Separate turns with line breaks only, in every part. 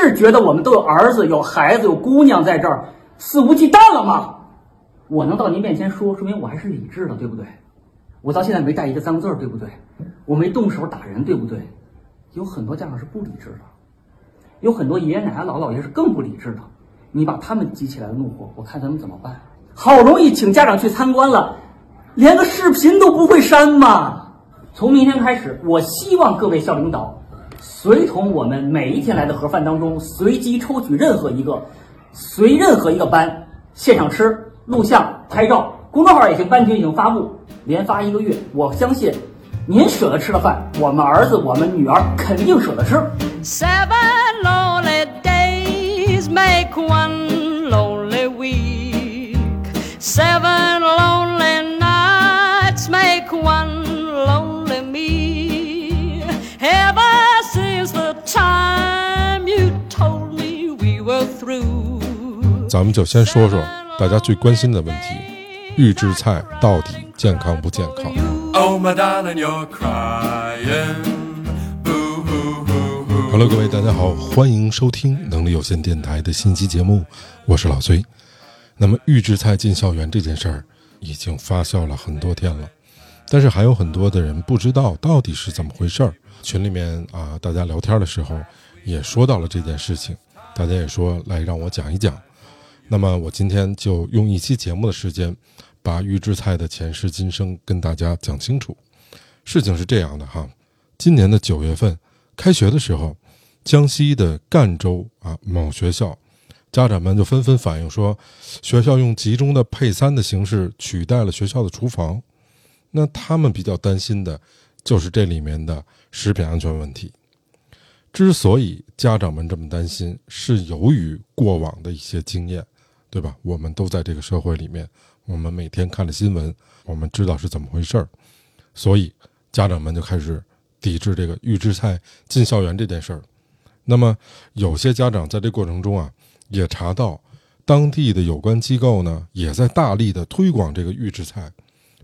是觉得我们都有儿子、有孩子、有姑娘在这儿，肆无忌惮了吗？我能到您面前说，说明我还是理智的，对不对？我到现在没带一个脏字儿，对不对？我没动手打人，对不对？有很多家长是不理智的，有很多爷爷奶奶、姥姥姥爷是更不理智的。你把他们激起来的怒火，我看咱们怎么办？好容易请家长去参观了，连个视频都不会删吗？从明天开始，我希望各位校领导随同我们每一天来的盒饭当中，随机抽取任何一个，随任何一个班现场吃、录像、拍照，公众号也行，班群已经发布，连发一个月，我相信您舍得吃的饭，我们儿子、我们女儿肯定舍得吃。
Seven lonely days make one lonely week. Seven
咱们就先说说大家最关心的问题：预制菜到底健康不健康
？Oh, my darling, you're crying. Hoo.
Hello，各位大家好，欢迎收听能力有限电台的新期节目，我是老崔。那么预制菜进校园这件事儿已经发酵了很多天了，但是还有很多的人不知道到底是怎么回事儿。群里面啊，大家聊天的时候也说到了这件事情，大家也说来让我讲一讲。那么我今天就用一期节目的时间，把预制菜的前世今生跟大家讲清楚。事情是这样的哈，今年的九月份开学的时候，江西的赣州啊某学校，家长们就纷纷反映说，学校用集中的配餐的形式取代了学校的厨房。那他们比较担心的就是这里面的食品安全问题。之所以家长们这么担心，是由于过往的一些经验，对吧？我们都在这个社会里面，我们每天看着新闻，我们知道是怎么回事儿，所以家长们就开始抵制这个预制菜进校园这件事儿。那么，有些家长在这过程中啊，也查到当地的有关机构呢，也在大力的推广这个预制菜，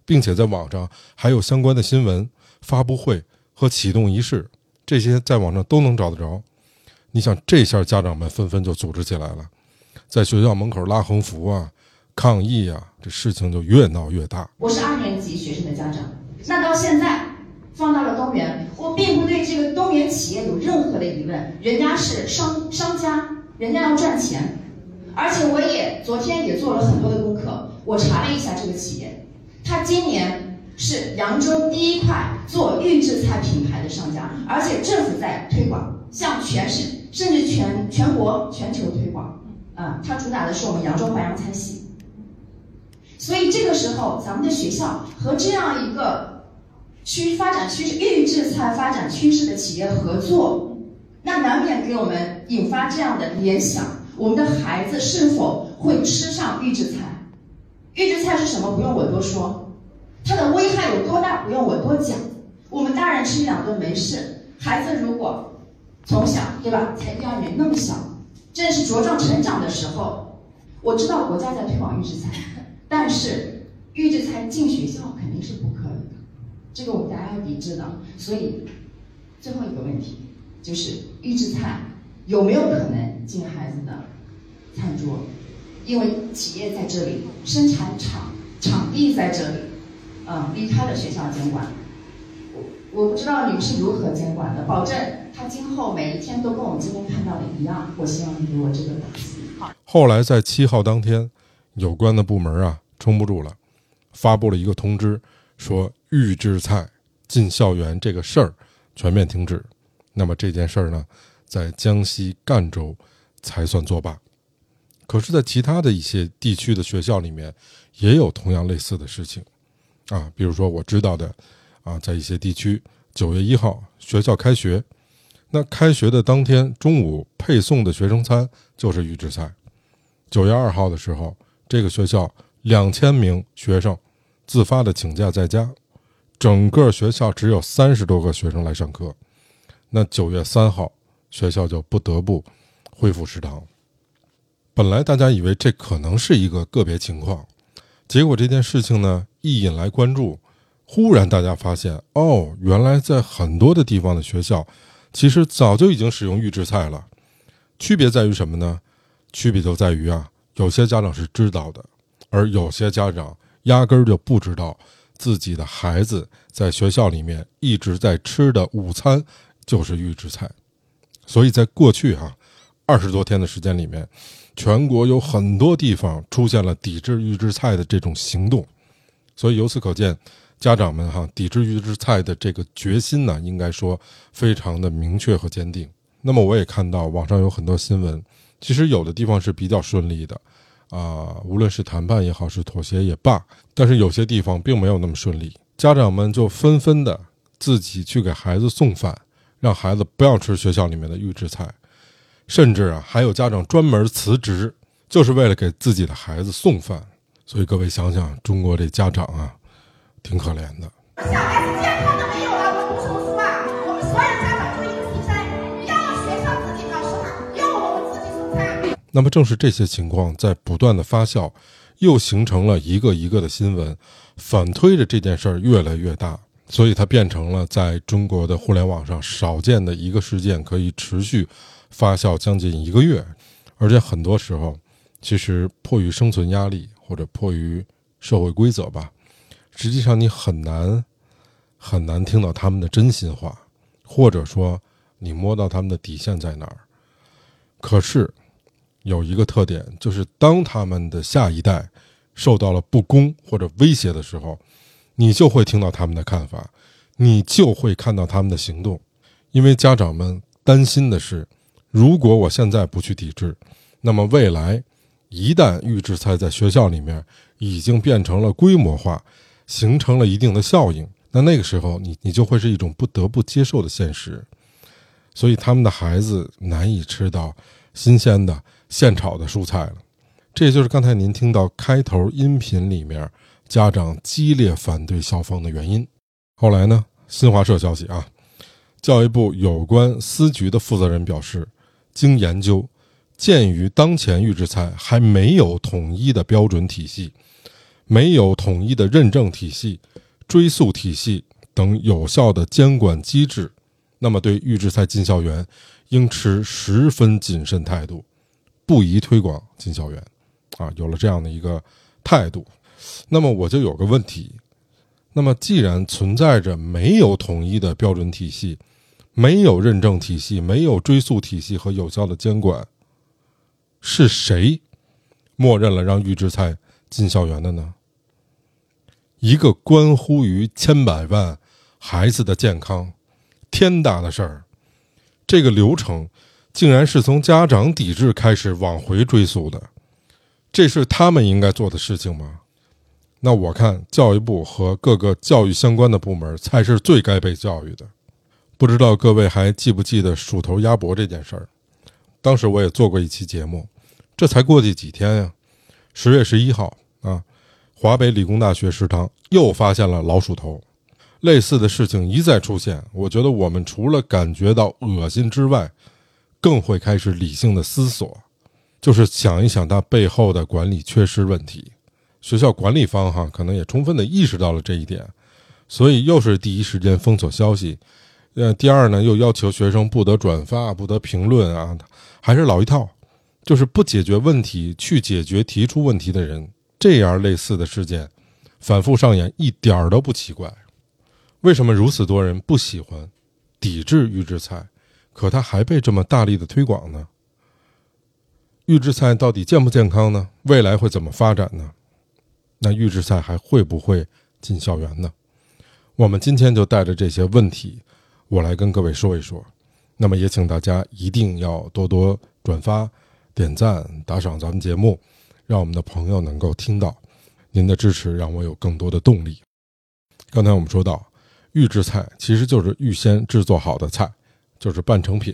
并且在网上还有相关的新闻发布会和启动仪式，这些在网上都能找得着。你想，这下家长们纷纷就组织起来了，在学校门口拉横幅啊、抗议啊，这事情就越闹越大。
我是二年级学生的家长，那到现在放到了东源，我并不对这个东源企业有任何的疑问，人家是商商家，人家要赚钱，而且我也昨天也做了很多的功课，我查了一下这个企业，它今年是扬州第一块做预制菜品牌的商家，而且政府在推广，向全市甚至全全国全球推广，啊，它主打的是我们扬州淮扬菜系。所以这个时候，咱们的学校和这样一个趋发展趋势预制菜发展趋势的企业合作，那难免给我们引发这样的联想：我们的孩子是否会吃上预制菜？预制菜是什么？不用我多说，它的危害有多大？不用我多讲。我们大人吃一两顿没事，孩子如果从小对吧，才幼儿园那么小，正是茁壮成长的时候，我知道国家在推广预制菜。但是预制菜进学校肯定是不可以的，这个我们大家要抵制的。所以最后一个问题就是预制菜有没有可能进孩子的餐桌？因为企业在这里，生产厂场地在这里，嗯，离开了学校监管。我不知道你们是如何监管的，保证他今后每一天都跟我们今天看到的一样。我希望你给我这个打击。
后来在七号当天，有关的部门啊撑不住了，发布了一个通知，说预制菜进校园这个事儿全面停止。那么这件事儿呢，在江西赣州才算作罢。可是，在其他的一些地区的学校里面，也有同样类似的事情，啊，比如说我知道的，啊，在一些地区，九月一号学校开学，那开学的当天中午配送的学生餐就是预制菜。九月二号的时候，这个学校两千名学生自发的请假在家，整个学校只有三十多个学生来上课。那九月三号，学校就不得不恢复食堂。本来大家以为这可能是一个个别情况，结果这件事情呢一引来关注，忽然大家发现，哦，原来在很多的地方的学校，其实早就已经使用预制菜了。区别在于什么呢？区别就在于啊，有些家长是知道的，而有些家长压根儿就不知道自己的孩子在学校里面一直在吃的午餐就是预制菜。所以在过去哈、二十多天的时间里面，全国有很多地方出现了抵制预制菜的这种行动。所以由此可见，家长们哈抵制预制菜的这个决心呢，应该说非常的明确和坚定。那么我也看到网上有很多新闻，其实有的地方是比较顺利的，啊，无论是谈判也好，是妥协也罢，但是有些地方并没有那么顺利。家长们就纷纷的自己去给孩子送饭，让孩子不要吃学校里面的预制菜，甚至啊，还有家长专门辞职，就是为了给自己的孩子送饭。所以各位想想，中国这家长啊，挺可怜的。
小孩子健康都没有了，我读什么书啊？我们所有家长就一个心声，要学校自己搞食堂，要我们自己送餐。
那么正是这些情况在不断的发酵，又形成了一个一个的新闻，反推着这件事儿越来越大，所以它变成了在中国的互联网上少见的一个事件，可以持续发酵将近一个月，而且很多时候，其实迫于生存压力或者迫于社会规则吧，实际上你很难很难听到他们的真心话，或者说你摸到他们的底线在哪儿。可是有一个特点，就是当他们的下一代受到了不公或者威胁的时候，你就会听到他们的看法，你就会看到他们的行动，因为家长们担心的是，如果我现在不去抵制，那么未来一旦预制菜在学校里面已经变成了规模化，形成了一定的效应，那那个时候你你就会是一种不得不接受的现实。所以他们的孩子难以吃到新鲜的现炒的蔬菜了。这也就是刚才您听到开头音频里面家长激烈反对校方的原因。后来呢，新华社消息啊，教育部有关司局的负责人表示，经研究，鉴于当前预制菜还没有统一的标准体系，没有统一的认证体系、追溯体系等有效的监管机制。那么，对预制菜进校园，应持十分谨慎态度，不宜推广进校园。啊，有了这样的一个态度，那么我就有个问题：那么既然存在着没有统一的标准体系、没有认证体系、没有追溯体系和有效的监管，是谁默认了让预制菜进校园的呢？一个关乎于千百万孩子的健康。天大的事儿，这个流程竟然是从家长抵制开始往回追溯的，这是他们应该做的事情吗？那我看教育部和各个教育相关的部门才是最该被教育的。不知道各位还记不记得鼠头鸭脖这件事儿？当时我也做过一期节目，这才过去几天呀，十月十一号啊，华北理工大学食堂又发现了老鼠头。类似的事情一再出现，我觉得我们除了感觉到恶心之外，更会开始理性的思索，就是想一想它背后的管理缺失问题。学校管理方哈可能也充分的意识到了这一点，所以又是第一时间封锁消息。呃，第二呢，又要求学生不得转发、不得评论啊，还是老一套，就是不解决问题去解决提出问题的人。这样类似的事件反复上演，一点儿都不奇怪。为什么如此多人不喜欢、抵制预制菜，可它还被这么大力的推广呢？预制菜到底健不健康呢？未来会怎么发展呢？那预制菜还会不会进校园呢？我们今天就带着这些问题，我来跟各位说一说。那么也请大家一定要多多转发、点赞、打赏咱们节目，让我们的朋友能够听到。您的支持让我有更多的动力。刚才我们说到。预制菜其实就是预先制作好的菜，就是半成品。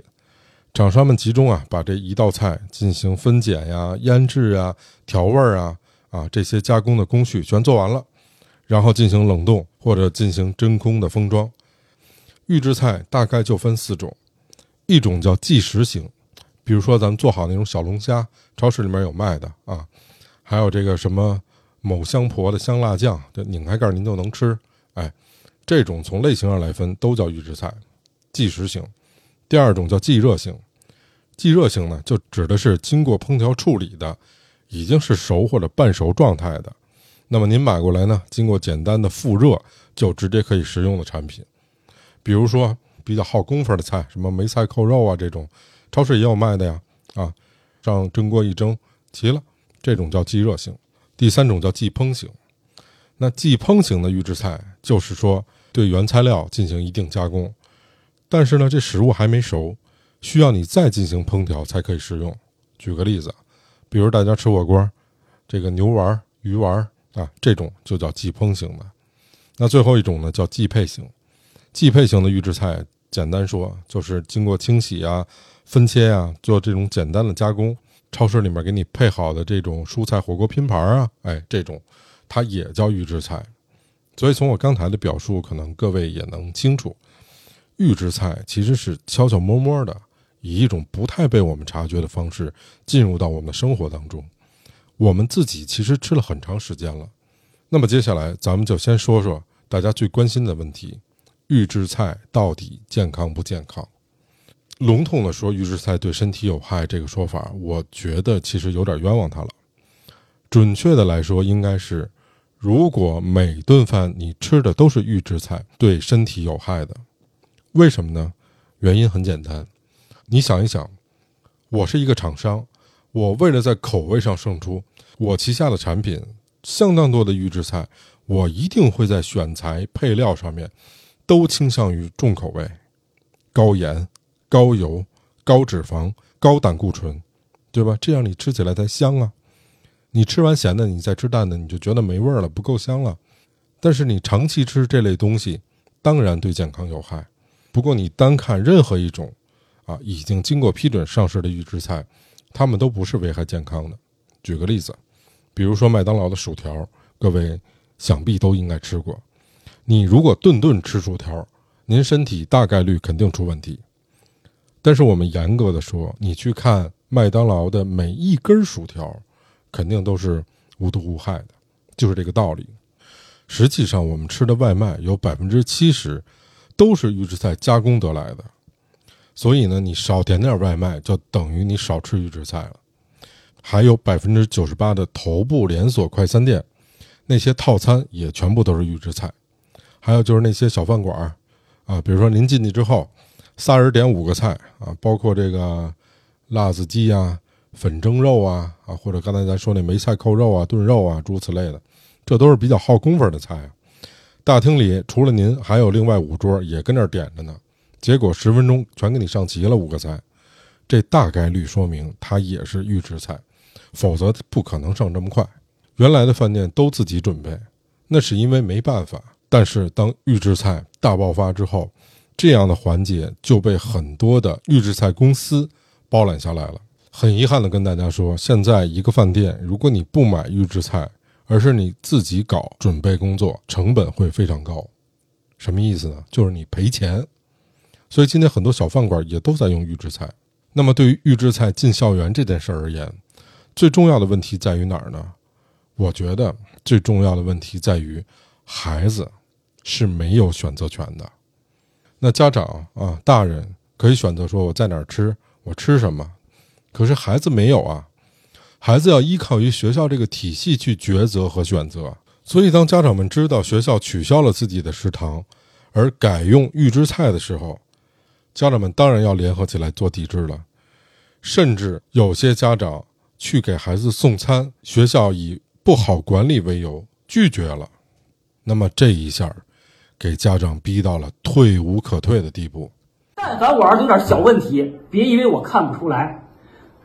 厂商们集中啊，把这一道菜进行分拣呀、腌制啊、调味儿啊啊这些加工的工序全做完了，然后进行冷冻或者进行真空的封装。预制菜大概就分四种，一种叫即食型，比如说咱们做好那种小龙虾，超市里面有卖的啊，还有这个什么某香婆的香辣酱，这拧开盖您就能吃，哎。这种从类型上来分都叫预制菜，即食型。第二种叫即热型，即热型呢，就指的是经过烹调处理的，已经是熟或者半熟状态的。那么您买过来呢，经过简单的复热就直接可以食用的产品，比如说比较耗功夫的菜，什么梅菜扣肉啊这种，超市也有卖的呀。啊，上蒸锅一蒸，齐了，这种叫即热型。第三种叫即烹型。那即烹型的预制菜，就是说对原材料进行一定加工，但是呢，这食物还没熟，需要你再进行烹调才可以食用。举个例子，比如大家吃火锅，这个牛丸、鱼丸啊，这种就叫即烹型的。那最后一种呢，叫即配型。即配型的预制菜，简单说就是经过清洗啊、分切啊，做这种简单的加工。超市里面给你配好的这种蔬菜火锅拼盘啊，哎，这种它也叫预制菜。所以从我刚才的表述，可能各位也能清楚，预制菜其实是悄悄摸摸的，以一种不太被我们察觉的方式进入到我们的生活当中。我们自己其实吃了很长时间了。那么接下来咱们就先说说大家最关心的问题：预制菜到底健康不健康？笼统的说，预制菜对身体有害这个说法，我觉得其实有点冤枉他了。准确的来说，应该是，如果每顿饭你吃的都是预制菜，对身体有害的。为什么呢？原因很简单，你想一想，我是一个厂商，我为了在口味上胜出，我旗下的产品相当多的预制菜，我一定会在选材配料上面都倾向于重口味、高盐。高油、高脂肪、高胆固醇，对吧？这样你吃起来才香啊！你吃完咸的，你再吃淡的，你就觉得没味儿了，不够香了。但是你长期吃这类东西，当然对健康有害。不过你单看任何一种，啊，已经经过批准上市的预制菜，它们都不是危害健康的。举个例子，比如说麦当劳的薯条，各位想必都应该吃过。你如果顿顿吃薯条，您身体大概率肯定出问题。但是我们严格的说，你去看麦当劳的每一根薯条，肯定都是无毒无害的，就是这个道理。实际上，我们吃的外卖有百分之七十都是预制菜加工得来的，所以呢，你少点点外卖，就等于你少吃预制菜了。还有百分之九十八的头部连锁快餐店，那些套餐也全部都是预制菜。还有就是那些小饭馆儿，啊，比如说您进去之后。仨人点五个菜啊，包括这个辣子鸡啊、粉蒸肉啊啊，或者刚才咱说那梅菜扣肉啊、炖肉啊，诸如此类的，这都是比较耗功夫的菜啊。大厅里除了您，还有另外五桌也跟那儿点着呢。结果十分钟全给你上齐了五个菜，这大概率说明它也是预制菜，否则不可能上这么快。原来的饭店都自己准备，那是因为没办法。但是当预制菜大爆发之后，这样的环节就被很多的预制菜公司包揽下来了。很遗憾的跟大家说，现在一个饭店，如果你不买预制菜，而是你自己搞准备工作，成本会非常高。什么意思呢？就是你赔钱。所以今天很多小饭馆也都在用预制菜。那么对于预制菜进校园这件事而言，最重要的问题在于哪儿呢？我觉得最重要的问题在于，孩子是没有选择权的。那家长啊，大人可以选择说我在哪儿吃，我吃什么，可是孩子没有啊，孩子要依靠于学校这个体系去抉择和选择。所以，当家长们知道学校取消了自己的食堂，而改用预制菜的时候，家长们当然要联合起来做抵制了。甚至有些家长去给孩子送餐，学校以不好管理为由拒绝了。那么这一下。给家长逼到了退无可退的地步。
但凡我儿子有点小问题，别以为我看不出来。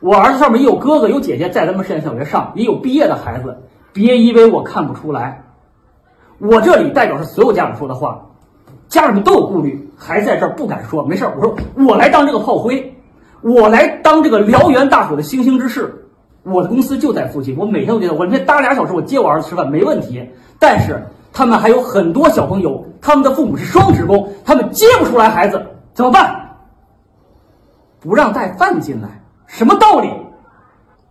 我儿子上面也有哥哥有姐姐在咱们实验小学上，也有毕业的孩子，别以为我看不出来。我这里代表是所有家长说的话，家长们都有顾虑，还在这儿不敢说。没事我说我来当这个炮灰，我来当这个燎原大火的星星之势。我的公司就在附近，我每天都觉得我每天搭俩小时，我接我儿子吃饭没问题。但是。他们还有很多小朋友，他们的父母是双职工，他们接不出来孩子，怎么办？不让带饭进来，什么道理？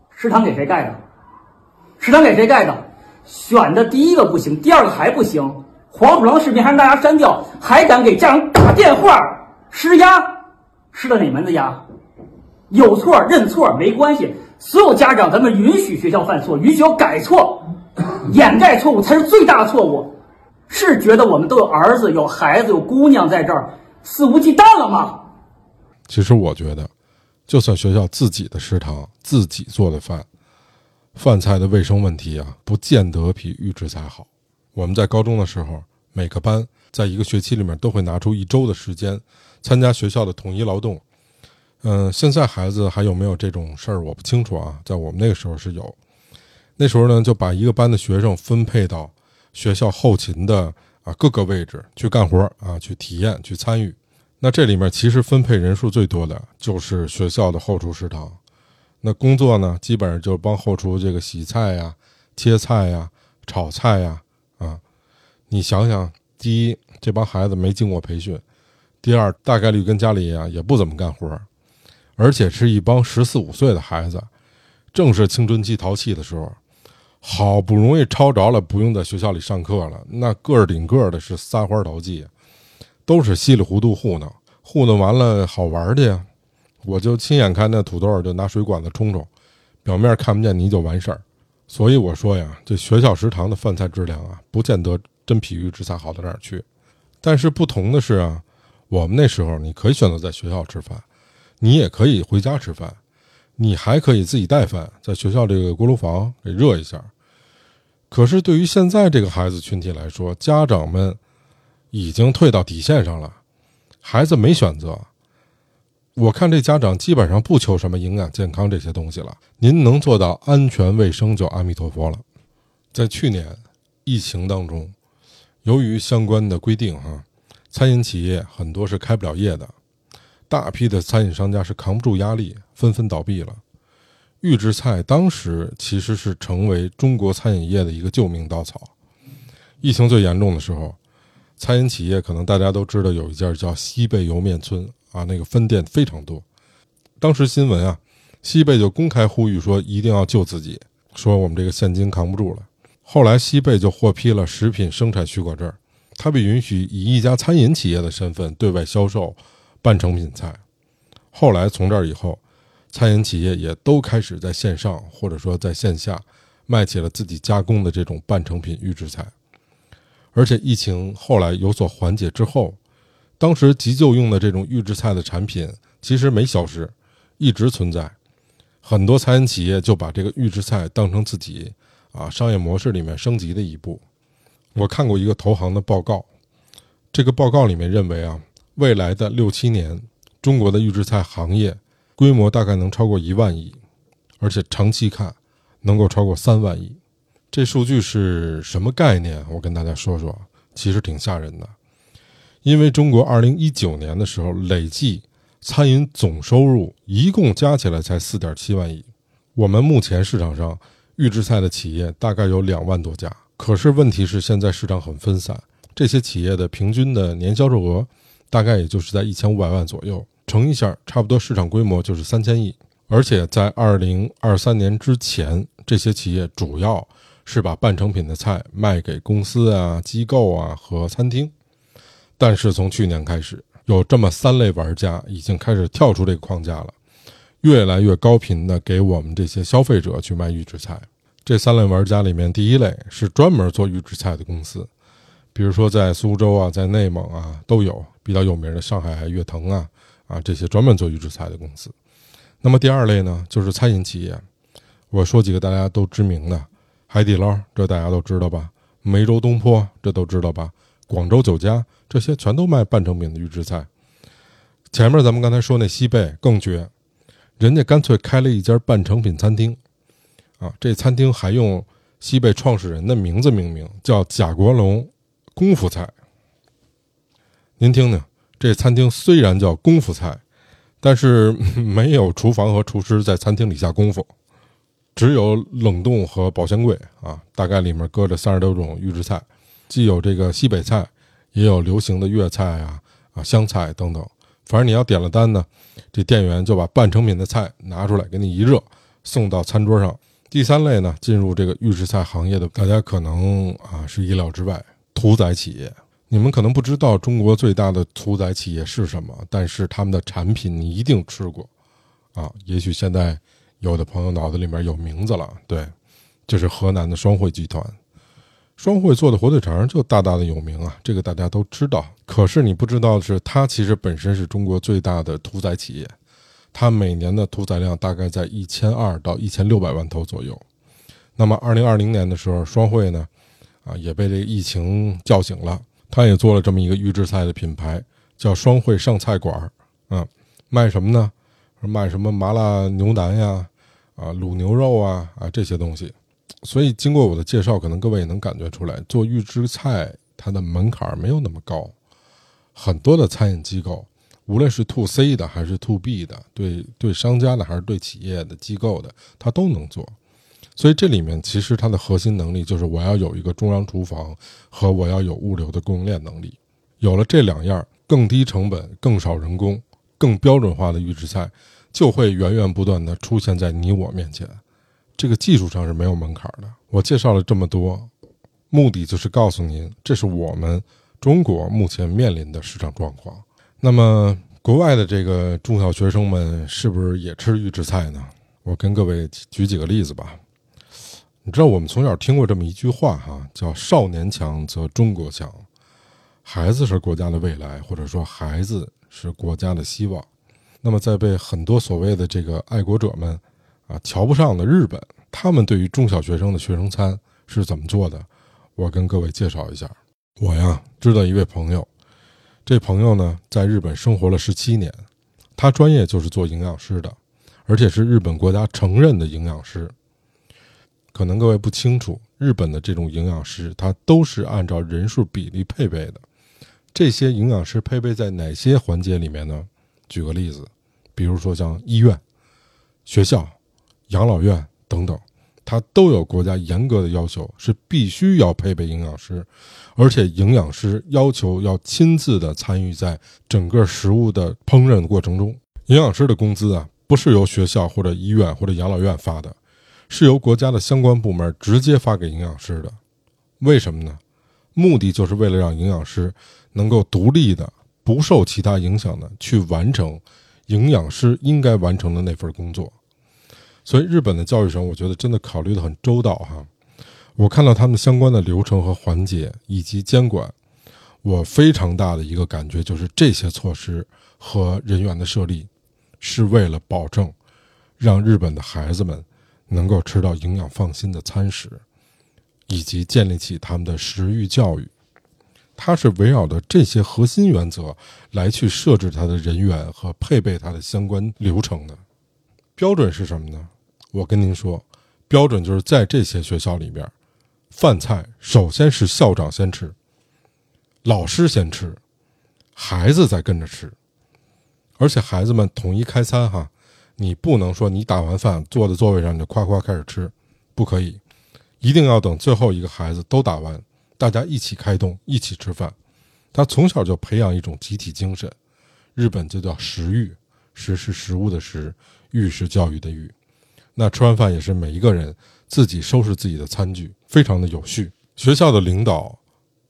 食堂给谁盖的？食堂给谁盖的？选的第一个不行，第二个还不行。黄鼠狼视频还让大家删掉，还敢给家长打电话施压？施的哪门子压？有错认错没关系，所有家长咱们允许学校犯错，允许要改错，掩盖错误才是最大的错误。是觉得我们都有儿子、有孩子、有姑娘在这儿，肆无忌惮了吗？
其实我觉得，就算学校自己的食堂自己做的饭，饭菜的卫生问题啊，不见得比预制菜好。我们在高中的时候，每个班在一个学期里面都会拿出一周的时间参加学校的统一劳动。嗯，现在孩子还有没有这种事儿，我不清楚啊。在我们那个时候是有，那时候呢就把一个班的学生分配到学校后勤的啊各个位置去干活啊，去体验、去参与。那这里面其实分配人数最多的就是学校的后厨食堂。那工作呢，基本上就是帮后厨这个洗菜呀、切菜呀、炒菜呀啊。你想想，第一，这帮孩子没经过培训；第二，大概率跟家里呀也不怎么干活，而且是一帮十四五岁的孩子，正是青春期淘气的时候，好不容易抄着了，不用在学校里上课了，那个儿顶个儿的是撒欢淘气。都是稀里糊涂糊弄，糊弄完了好玩的呀！我就亲眼看那土豆就拿水管子冲冲，表面看不见泥就完事儿。所以我说呀，这学校食堂的饭菜质量啊，不见得真比预制菜好到哪儿去。但是不同的是啊，我们那时候你可以选择在学校吃饭，你也可以回家吃饭，你还可以自己带饭，在学校这个锅炉房给热一下。可是对于现在这个孩子群体来说，家长们。已经退到底线上了，孩子没选择。我看这家长基本上不求什么营养健康这些东西了，您能做到安全卫生就阿弥陀佛了。在去年疫情当中，由于相关的规定，哈，餐饮企业很多是开不了业的，大批的餐饮商家是扛不住压力，纷纷倒闭了。预制菜当时其实是成为中国餐饮业的一个救命稻草。疫情最严重的时候。餐饮企业可能大家都知道有一家叫西贝莜面村啊，那个分店非常多。当时新闻啊，西贝就公开呼吁说一定要救自己，说我们这个现金扛不住了。后来西贝就获批了食品生产许可证，它被允许以一家餐饮企业的身份对外销售半成品菜。后来从这儿以后，餐饮企业也都开始在线上或者说在线下卖起了自己加工的这种半成品预制菜。而且疫情后来有所缓解之后，当时急救用的这种预制菜的产品其实没消失，一直存在。很多餐饮企业就把这个预制菜当成自己啊商业模式里面升级的一步。我看过一个投行的报告，这个报告里面认为啊，未来的六七年，中国的预制菜行业规模大概能超过一万亿，而且长期看能够超过三万亿。这数据是什么概念？我跟大家说说，其实挺吓人的。因为中国二零一九年的时候，累计餐饮总收入一共加起来才四点七万亿。我们目前市场上预制菜的企业大概有两万多家，可是问题是现在市场很分散，这些企业的平均的年销售额大概也就是在一千五百万左右，乘一下，差不多市场规模就是三千亿。而且在二零二三年之前，这些企业主要是把半成品的菜卖给公司啊、机构啊和餐厅，但是从去年开始，有这么三类玩家已经开始跳出这个框架了，越来越高频的给我们这些消费者去卖预制菜。这三类玩家里面，第一类是专门做预制菜的公司，比如说在苏州啊、在内蒙啊都有比较有名的上海悦腾啊啊这些专门做预制菜的公司。那么第二类呢，就是餐饮企业，我说几个大家都知名的。海底捞，这大家都知道吧？梅州东坡，这都知道吧？广州酒家，这些全都卖半成品的预制菜。前面咱们刚才说那西贝更绝，人家干脆开了一家半成品餐厅，啊，这餐厅还用西贝创始人的名字命名，叫贾国龙功夫菜。您听听，这餐厅虽然叫功夫菜，但是 没有厨房和厨师在餐厅里下功夫。只有冷冻和保鲜柜啊，大概里面搁着三十多种预制菜，既有这个西北菜，也有流行的粤菜啊啊湘菜等等。反正你要点了单呢，这店员就把半成品的菜拿出来给你一热，送到餐桌上。第三类呢，进入这个预制菜行业的，大家可能啊是意料之外，屠宰企业。你们可能不知道中国最大的屠宰企业是什么，但是他们的产品你一定吃过，啊，也许现在有的朋友脑子里面有名字了，对，这是河南的双汇集团。双汇做的火腿肠就大大的有名啊，这个大家都知道。可是你不知道的是，它其实本身是中国最大的屠宰企业，它每年的屠宰量大概在一千二到一千六百万头左右。那么二零二零年的时候，双汇呢，啊也被这个疫情叫醒了，他也做了这么一个预制菜的品牌，叫双汇上菜馆儿，啊，卖什么呢？卖什么麻辣牛腩呀，啊卤牛肉啊啊这些东西。所以经过我的介绍，可能各位也能感觉出来，做预制菜它的门槛没有那么高。很多的餐饮机构，无论是 to C 的还是 to B 的，对对商家的还是对企业的机构的，它都能做。所以这里面其实它的核心能力就是我要有一个中央厨房和我要有物流的供应链能力。有了这两样，更低成本、更少人工、更标准化的预制菜，就会源源不断的出现在你我面前。这个技术上是没有门槛的。我介绍了这么多，目的就是告诉您，这是我们中国目前面临的市场状况。那么，国外的这个中小学生们是不是也吃预制菜呢？我跟各位举几个例子吧。你知道，我们从小听过这么一句话哈，叫“少年强则中国强”，孩子是国家的未来，或者说孩子是国家的希望。那么，在被很多所谓的这个爱国者们。啊，瞧不上的日本，他们对于中小学生的学生餐是怎么做的？我跟各位介绍一下。我呀，知道一位朋友，这朋友呢，在日本生活了十七年，他专业就是做营养师的，而且是日本国家承认的营养师。可能各位不清楚，日本的这种营养师，他都是按照人数比例配备的。这些营养师配备在哪些环节里面呢？举个例子，比如说像医院、学校。养老院等等，它都有国家严格的要求，是必须要配备营养师，而且营养师要求要亲自的参与在整个食物的烹饪过程中。营养师的工资啊，不是由学校或者医院或者养老院发的，是由国家的相关部门直接发给营养师的。为什么呢？目的就是为了让营养师能够独立的、不受其他影响的去完成营养师应该完成的那份工作。所以，日本的教育上，我觉得真的考虑的很周到哈。我看到他们相关的流程和环节以及监管，我非常大的一个感觉就是，这些措施和人员的设立，是为了保证让日本的孩子们能够吃到营养放心的餐食，以及建立起他们的食欲教育。它是围绕着这些核心原则来去设置它的人员和配备它的相关流程的。标准是什么呢？我跟您说，标准就是在这些学校里边，饭菜首先是校长先吃，老师先吃，孩子再跟着吃，而且孩子们统一开餐哈，你不能说你打完饭坐在座位上你就夸夸开始吃，不可以，一定要等最后一个孩子都打完，大家一起开动，一起吃饭。他从小就培养一种集体精神，日本就叫食育，食是食物的食，育是教育的育。那吃完饭也是每一个人自己收拾自己的餐具，非常的有序。学校的领导、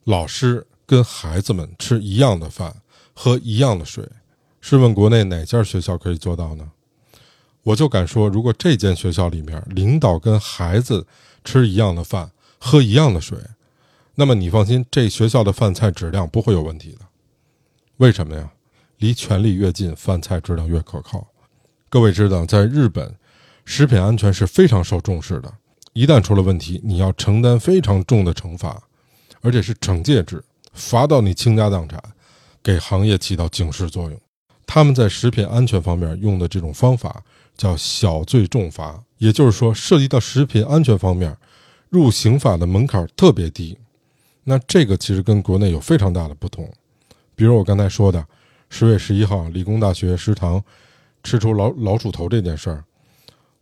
老师跟孩子们吃一样的饭，喝一样的水。试问国内哪家学校可以做到呢？我就敢说，如果这间学校里面领导跟孩子吃一样的饭，喝一样的水，那么你放心，这学校的饭菜质量不会有问题的。为什么呀？离权力越近，饭菜质量越可靠。各位知道，在日本。食品安全是非常受重视的，一旦出了问题，你要承担非常重的惩罚，而且是惩戒制，罚到你倾家荡产，给行业起到警示作用。他们在食品安全方面用的这种方法叫小罪重罚，也就是说，涉及到食品安全方面，入刑法的门槛特别低。那这个其实跟国内有非常大的不同。比如我刚才说的，十月十一号理工大学食堂吃出老老鼠头这件事儿。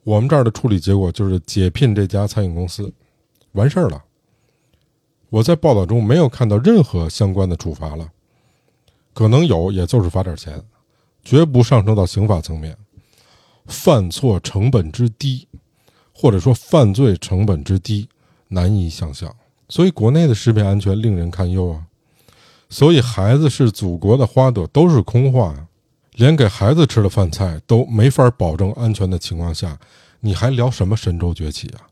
我们这儿的处理结果就是解聘这家餐饮公司，完事儿了。我在报道中没有看到任何相关的处罚了，可能有，也就是罚点钱，绝不上升到刑法层面。犯错成本之低，或者说犯罪成本之低，难以想象。所以国内的食品安全令人堪忧啊。所以孩子是祖国的花朵都是空话。连给孩子吃的饭菜都没法保证安全的情况下，你还聊什么神州崛起啊？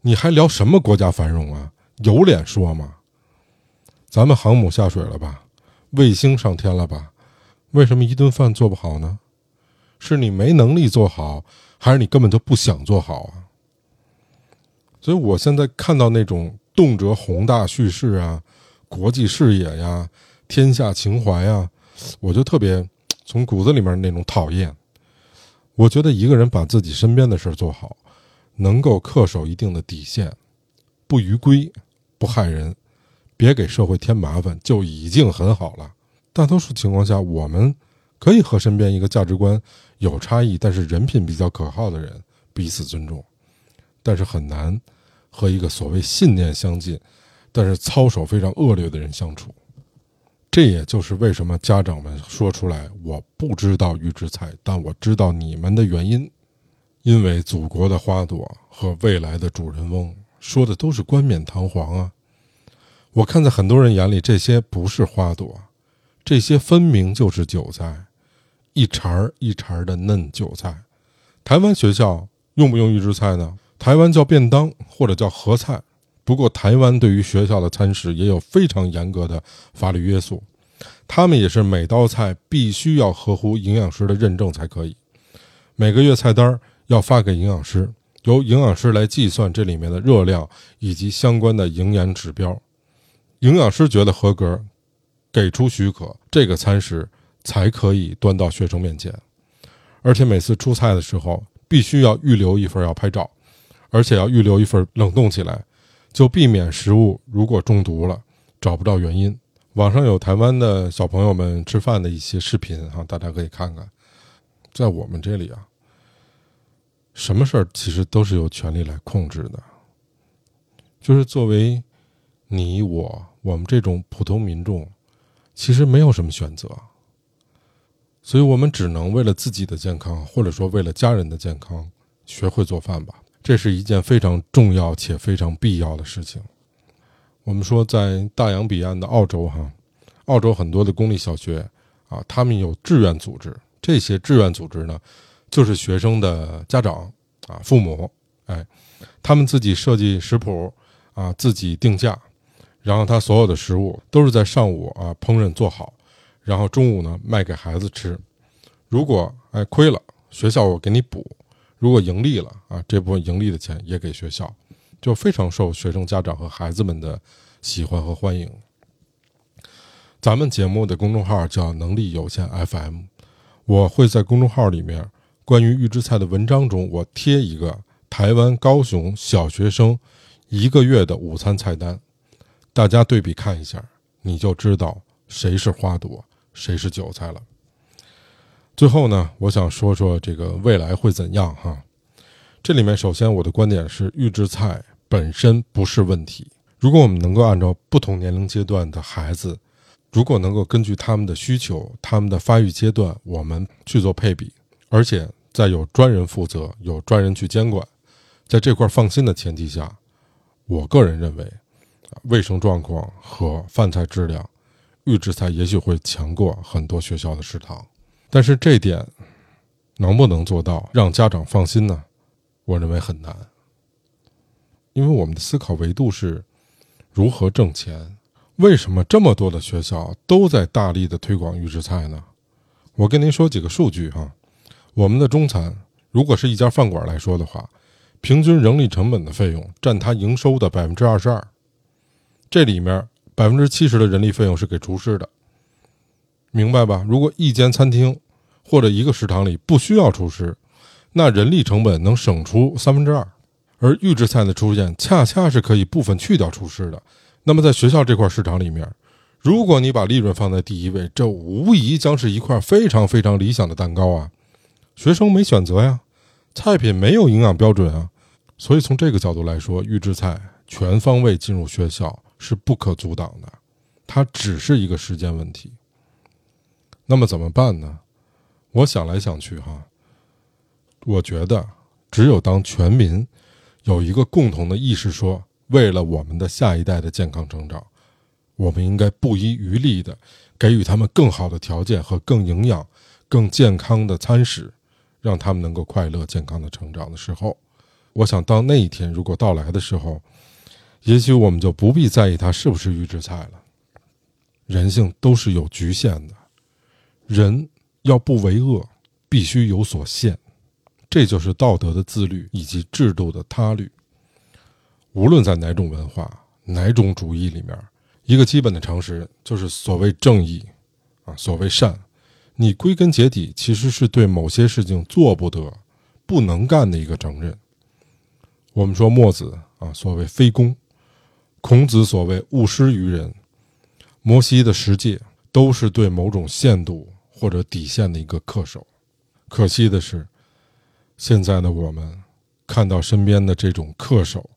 你还聊什么国家繁荣啊？有脸说吗？咱们航母下水了吧？卫星上天了吧？为什么一顿饭做不好呢？是你没能力做好，还是你根本就不想做好啊？所以我现在看到那种动辄宏大叙事啊、国际视野呀、天下情怀呀，我就特别从骨子里面那种讨厌。我觉得一个人把自己身边的事做好，能够恪守一定的底线，不逾规，不害人，别给社会添麻烦，就已经很好了。大多数情况下，我们可以和身边一个价值观有差异，但是人品比较可靠的人彼此尊重，但是很难和一个所谓信念相近，但是操守非常恶劣的人相处。这也就是为什么家长们说出来“我不知道预制菜，但我知道你们”的原因，因为祖国的花朵和未来的主人翁说的都是冠冕堂皇啊。我看在很多人眼里，这些不是花朵。这些分明就是韭菜，一茬儿一茬儿的嫩韭菜。台湾学校用不用预制菜呢？台湾叫便当或者叫合菜。不过台湾对于学校的餐食也有非常严格的法律约束，他们也是每道菜必须要合乎营养师的认证才可以。每个月菜单要发给营养师，由营养师来计算这里面的热量以及相关的营养指标。营养师觉得合格。给出许可，这个餐食才可以端到学生面前，而且每次出菜的时候必须要预留一份要拍照，而且要预留一份冷冻起来，就避免食物如果中毒了找不到原因。网上有台湾的小朋友们吃饭的一些视频哈，大家可以看看。在我们这里啊，什么事儿其实都是由权力来控制的，就是作为你我我们这种普通民众。其实没有什么选择，所以我们只能为了自己的健康，或者说为了家人的健康，学会做饭吧。这是一件非常重要且非常必要的事情。我们说，在大洋彼岸的澳洲，哈，澳洲很多的公立小学啊，他们有志愿组织。这些志愿组织呢，就是学生的家长啊、父母，哎，他们自己设计食谱啊，自己定价。然后他所有的食物都是在上午啊烹饪做好，然后中午呢卖给孩子吃。如果哎亏了，学校我给你补；如果盈利了啊，这部分盈利的钱也给学校，就非常受学生家长和孩子们的喜欢和欢迎。咱们节目的公众号叫“能力有限 FM”，我会在公众号里面关于预制菜的文章中，我贴一个台湾高雄小学生一个月的午餐菜单。大家对比看一下，你就知道谁是花朵，谁是韭菜了。最后呢，我想说说这个未来会怎样哈？这里面首先我的观点是，预制菜本身不是问题。如果我们能够按照不同年龄阶段的孩子，如果能够根据他们的需求、他们的发育阶段，我们去做配比，而且在有专人负责、有专人去监管，在这块放心的前提下，我个人认为。卫生状况和饭菜质量，预制菜也许会强过很多学校的食堂，但是这点能不能做到让家长放心呢？我认为很难，因为我们的思考维度是如何挣钱。为什么这么多的学校都在大力的推广预制菜呢？我跟您说几个数据哈，我们的中餐如果是一家饭馆来说的话，平均人力成本的费用占它营收的百分之二十二。这里面百分之七十的人力费用是给厨师的，明白吧？如果一间餐厅或者一个食堂里不需要厨师，那人力成本能省出三分之二。而预制菜的出现，恰恰是可以部分去掉厨师的。那么在学校这块市场里面，如果你把利润放在第一位，这无疑将是一块非常非常理想的蛋糕啊！学生没选择呀，菜品没有营养标准啊，所以从这个角度来说，预制菜全方位进入学校。是不可阻挡的，它只是一个时间问题。那么怎么办呢？我想来想去，哈，我觉得只有当全民有一个共同的意识，说为了我们的下一代的健康成长，我们应该不遗余力的给予他们更好的条件和更营养、更健康的餐食，让他们能够快乐、健康的成长的时候，我想当那一天如果到来的时候，也许我们就不必在意它是不是预制菜了。人性都是有局限的，人要不为恶，必须有所限，这就是道德的自律以及制度的他律。无论在哪种文化、哪种主义里面，一个基本的常识就是所谓正义，啊，所谓善，你归根结底其实是对某些事情做不得、不能干的一个承认。我们说墨子啊，所谓非攻；孔子所谓勿施于人；摩西的十诫都是对某种限度或者底线的一个恪守。可惜的是，现在的我们看到身边的这种恪守。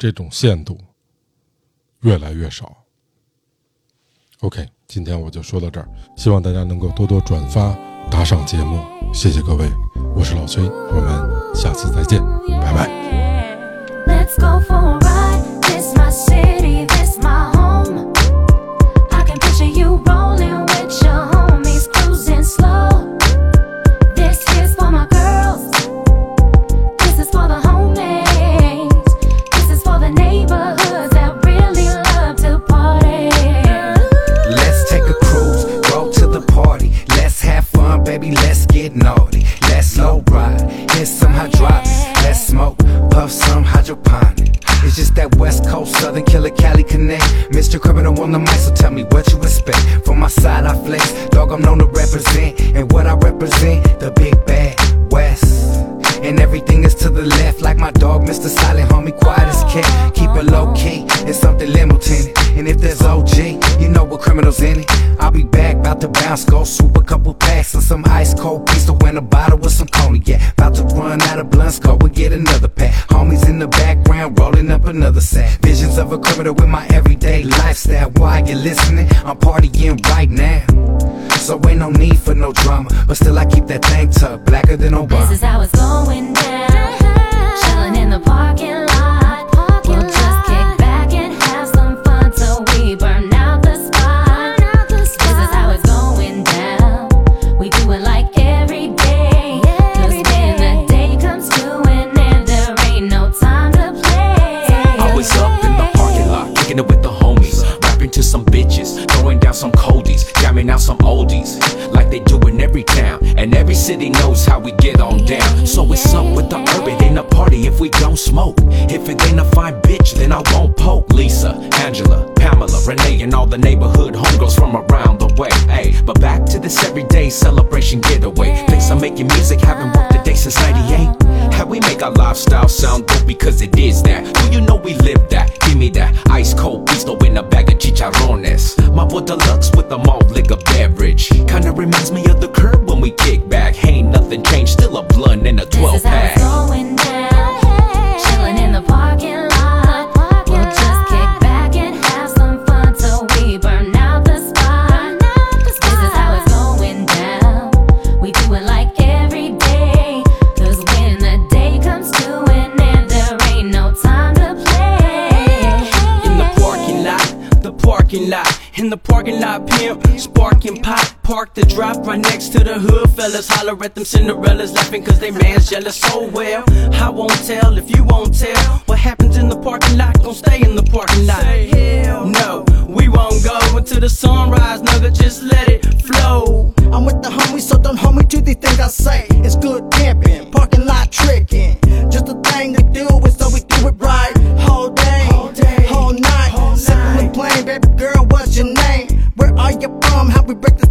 这种限度越来越少。OK，今天我就说到这儿，希望大家能够多多转发、打赏节目，谢谢各位，我是老崔，我们下次再见，拜拜。
let's go for
say Mr. Criminal on the mic, so tell me what you expect. From my side, I flex. Dog, I'm known to represent. And what I represent, the big bad West. And everything is to the left, like my dog, Mr. Silent, homie, quiet as cat. Criminals in it. I'll be back, about to bounce, go swoop a couple packs and some ice cold pizza in a bottle with some cognac. About to run out of blunts, go and get another pack. Homies in the background, rolling up another sack. Visions of a criminal with my everyday lifestyle. Why you listening? I'm partying right now. So ain't no need for no drama, but still I keep that thing tucked, blacker than Obama.
This is how it's going down.
Chilling in the parking some coldies, jamming out some oldies. Like they do in every town, and every city knows how we get on down. So it's up with the urban, ain't a party if we don't smoke. If it ain't a fine bitch, then I won't poke. Lisa, Angela, Pamela, Renee, and all the neighborhood homegirls from around the way. Hey, but back to this everyday celebration getaway. Thanks, I'm making music, haven't worked a day since 98. How we make our lifestyle sound dope because it is that. Do you know we live that? Give me that ice cold pistol in a bag of chicharrones. My boy deluxe with a malt liquor beverage. Kinda reminds me of the curb when we kick back. Ain't nothing changed, still a blunt and a 12 pack.
Park the drop right next to the hood, fellas holler at them Cinderellas, laughing cause they man's jealous so well. I won't tell if you won't tell, what happens in the parking lot, gon' stay in the parking lot. hell no, we won't go until the sunrise, nigga, just let it flow.
I'm with the homies, so don't hold me to these things I say. It's good camping, parking lot tricking. Just a thing we do is so we do it right. Whole day, whole, night. Simply plain, baby girl, what's your name? Where are you from? How we break this